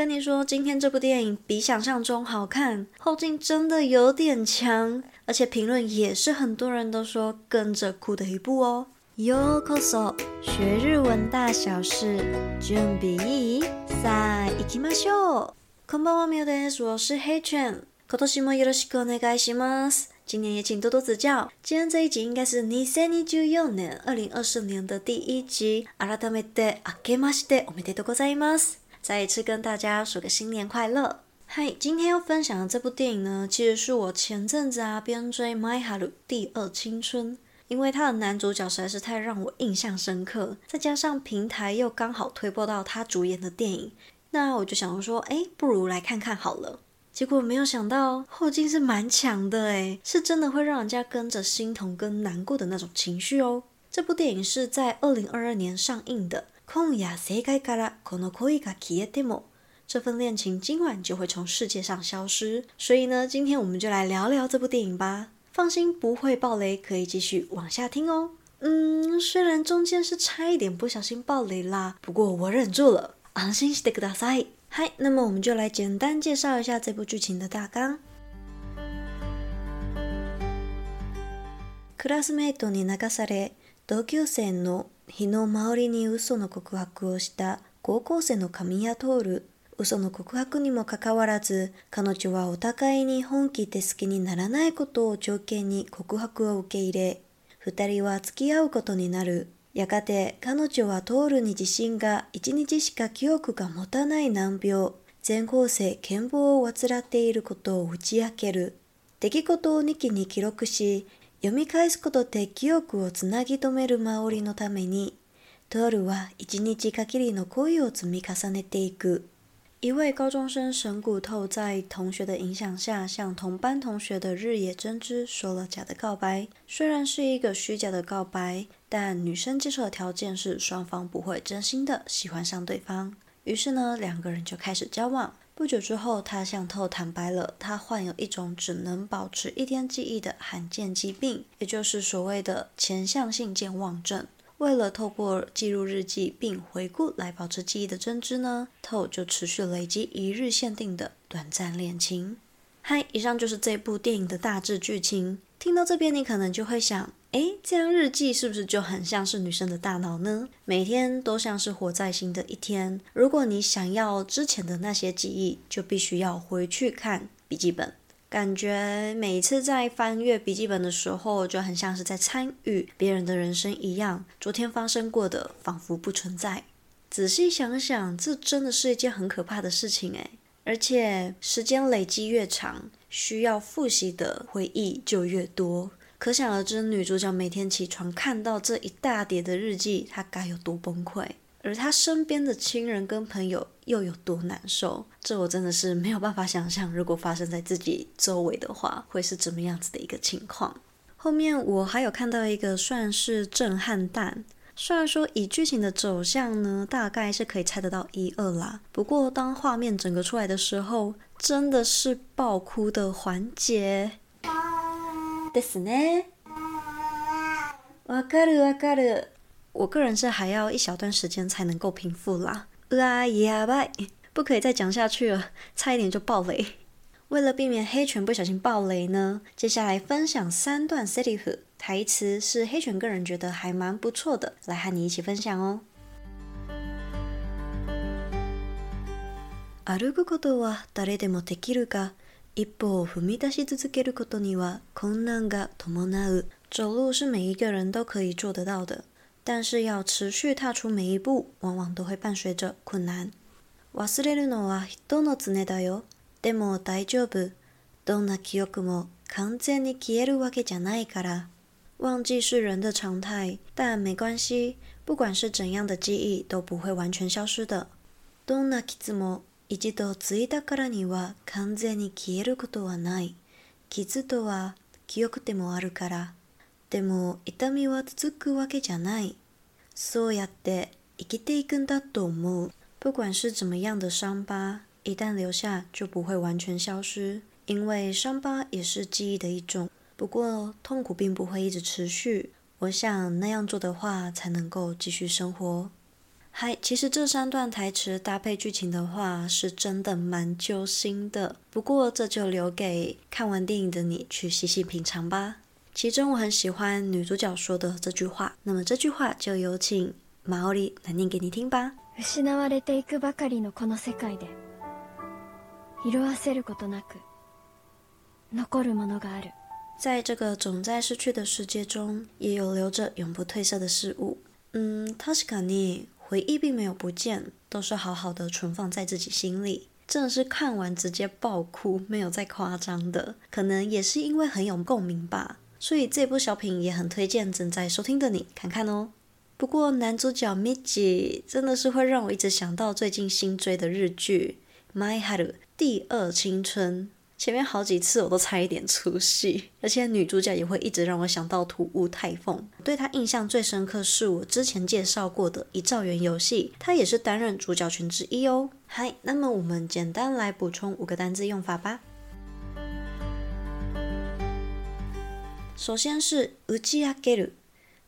跟你说，今天这部电影比想象中好看，后劲真的有点强，而且评论也是很多人都说跟着哭的一部哦。Yo koso，学日文大小事，準備一下一起馬上。こんばんは、みなさん、我是黑犬。今年也请多多指教。今日这一集应该是，します。今年也请多多指教。今这一集应该是的，的第一集。改します。再一次跟大家说个新年快乐。嗨，今天要分享的这部电影呢，其实是我前阵子啊边追《舞い春》第二青春。因为他的男主角实在是太让我印象深刻，再加上平台又刚好推播到他主演的电影，那我就想说，哎，不如来看看好了。结果没有想到后劲是蛮强的，哎，是真的会让人家跟着心疼跟难过的那种情绪哦。这部电影是在二零二二年上映的。今夜世界からこの恋が消えても，这份恋情今晚就会从世界上消失。所以呢，今天我们就来聊聊这部电影吧。放心，不会爆雷，可以继续往下听哦。嗯，虽然中间是差一点不小心爆雷啦，不过我忍住了。安心してください。嗨，那么我们就来简单介绍一下这部剧情的大纲。クラスメイトに流され、同级生の 日野真织に嘘の告白をした高校生の神谷透。嘘の告白にもかかわらず、彼女はお互いに本気で好きにならないことを条件に告白を受け入れ、二人は付き合うことになる。やがて彼女はトールに自信が一日しか记忆が持たない难病、全校性健忘を患っていることを打ち明ける。出来事を日记に记录し、読み返すことで记忆をつなぎ止める真织のために、トールは一日限りの恋を积み重ねていく。一位高中生神谷透在同学的影响下，向同班同学的日野真知说了假的告白。虽然是一个虚假的告白，但女生接受的条件是双方不会真心的喜欢上对方。于是呢，两个人就开始交往。 不久之后，他向透坦白了，他患有一种只能保持一天记忆的罕见疾病，也就是所谓的前向性健忘症。为了透过记录日记并回顾来保持记忆的真知呢，透就持续累积一日限定的短暂恋情。嗨，以上就是这部电影的大致剧情。听到这边，你可能就会想，诶，这样日记是不是就很像是女生的大脑呢？每天都像是活在新的一天。如果你想要之前的那些记忆，就必须要回去看笔记本。感觉每一次在翻阅笔记本的时候，就很像是在参与别人的人生一样。昨天发生过的，仿佛不存在。仔细想想，这真的是一件很可怕的事情诶。而且时间累积越长，需要复习的回忆就越多。可想而知，女主角每天起床看到这一大叠的日记，她该有多崩溃。而她身边的亲人跟朋友又有多难受？这我真的是没有办法想象，如果发生在自己周围的话，会是怎么样子的一个情况。后面我还有看到一个算是震撼弹，虽然说以剧情的走向呢，大概是可以猜得到一二啦。不过当画面整个出来的时候，真的是爆哭的环节。ですね。わかるわかる。我个人是还要一小段时间才能够平复啦。啊呀拜，不可以再讲下去了，差一点就爆雷。为了避免黑犬不小心爆雷呢，接下来分享三段 series 台词，是黑犬个人觉得还蛮不错的，来和你一起分享哦。歩くことは谁でもできるが、一歩を踏み出し続けることには困难が伴う。走路是每一个人都可以做得到的。但是要持续踏出每一步，往往都会伴随着困难。忘れるのは人の常だよ。でも大丈夫。どんな记忆も完全に消えるわけじゃないから。 忘记是人的常态，但没关系。不管是怎样的记忆，都不会完全消失的。どんな伤も一度ついたからには完全に消えることはない。伤とは记忆でもあるから。でも痛みは続くわけじゃない。そうやって生きていくんだと思う。不管是怎么样的伤疤，一旦留下就不会完全消失，因为伤疤也是记忆的一种。 不过痛苦并不会一直持续。我想那样做的话，才能够继续生活。 嗨，其实这三段台词搭配剧情的话，是真的蛮揪心的。不过这就留给看完电影的你去细细品尝吧。其中我很喜欢女主角说的这句话，那么这句话就有请马奥里来念给你听吧。失われていくばかりのこの世界で、色褪せることなく残るものがある。 在这个总在失去的世界中，也有留着永不褪色的事物。嗯，确かに回忆并没有不见，都是好好的存放在自己心里。真的是看完直接爆哭，没有再夸张的。可能也是因为很有共鸣吧，所以这部小品也很推荐正在收听的你看看哦。不过男主角 Miji 真的是会让我一直想到最近新追的日剧《My Heart》第二青春。前面好几次我都差一点出戏，而且女主角也会一直让我想到土屋太凤。对她印象最深刻是我之前介绍过的《一兆元游戏》，她也是担任主角群之一哦。嗨，那么我们简单来补充五个单字用法吧。首先是打ち明ける，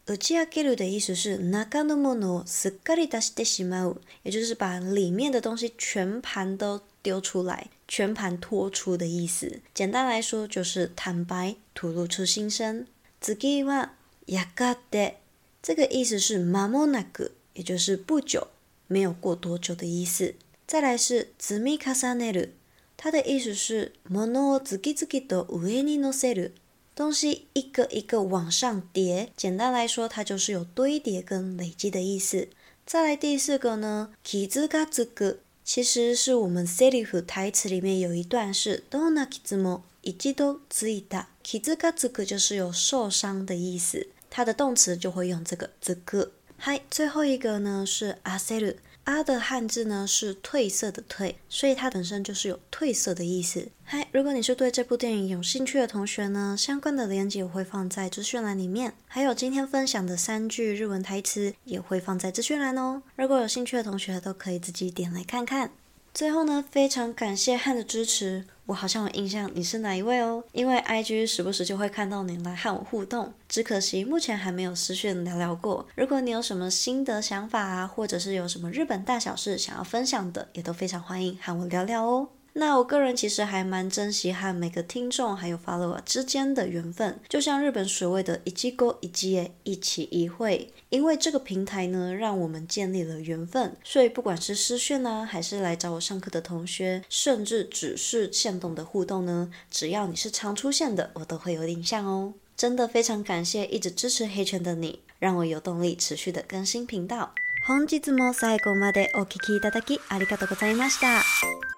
打ち明ける的意思是中のものをすっかり出してしまう，也就是把里面的东西全盘都丢出来。全盘托出的意思，简单来说就是坦白、吐露出心声。次はやがて，这个意思是间もなく，也就是不久，没有过多久的意思。再来是积み重ねる，它的意思是物を次々と上に乗せる， 东西一个一个往上叠。简单来说，它就是有堆叠跟累积的意思。再来第四个呢，伤がつく。其实是我们セリフ台词里面有一段是どんな伤も一度ついた，伤がつく就是有受伤的意思，它的动词就会用这个つく。嗨，最后一个呢是焦る。 阿的汉字呢是褪色的褪，所以它本身就是有褪色的意思。嗨，如果你是对这部电影有兴趣的同学呢，相关的链接我会放在资讯栏里面，还有今天分享的三句日文台词也会放在资讯栏哦。如果有兴趣的同学都可以自己点来看看。最后呢，非常感谢汉的支持。我好像有印象你是哪一位哦，因为 IG 时不时就会看到你来和我互动，只可惜目前还没有私讯聊聊过。如果你有什么心得想法啊，或者是有什么日本大小事想要分享的，也都非常欢迎和我聊聊哦。那我个人其实还蛮珍惜和每个听众还有 follower 之间的缘分，就像日本所谓的一期一会，一期一会，因为这个平台呢，让我们建立了缘分，所以不管是私讯呢，还是来找我上课的同学，甚至只是限动的互动呢，只要你是常出现的，我都会有印象哦。真的非常感谢一直支持黑犬的你，让我有动力持续的更新频道。本日も最后までお闻きいただきありがとうございました。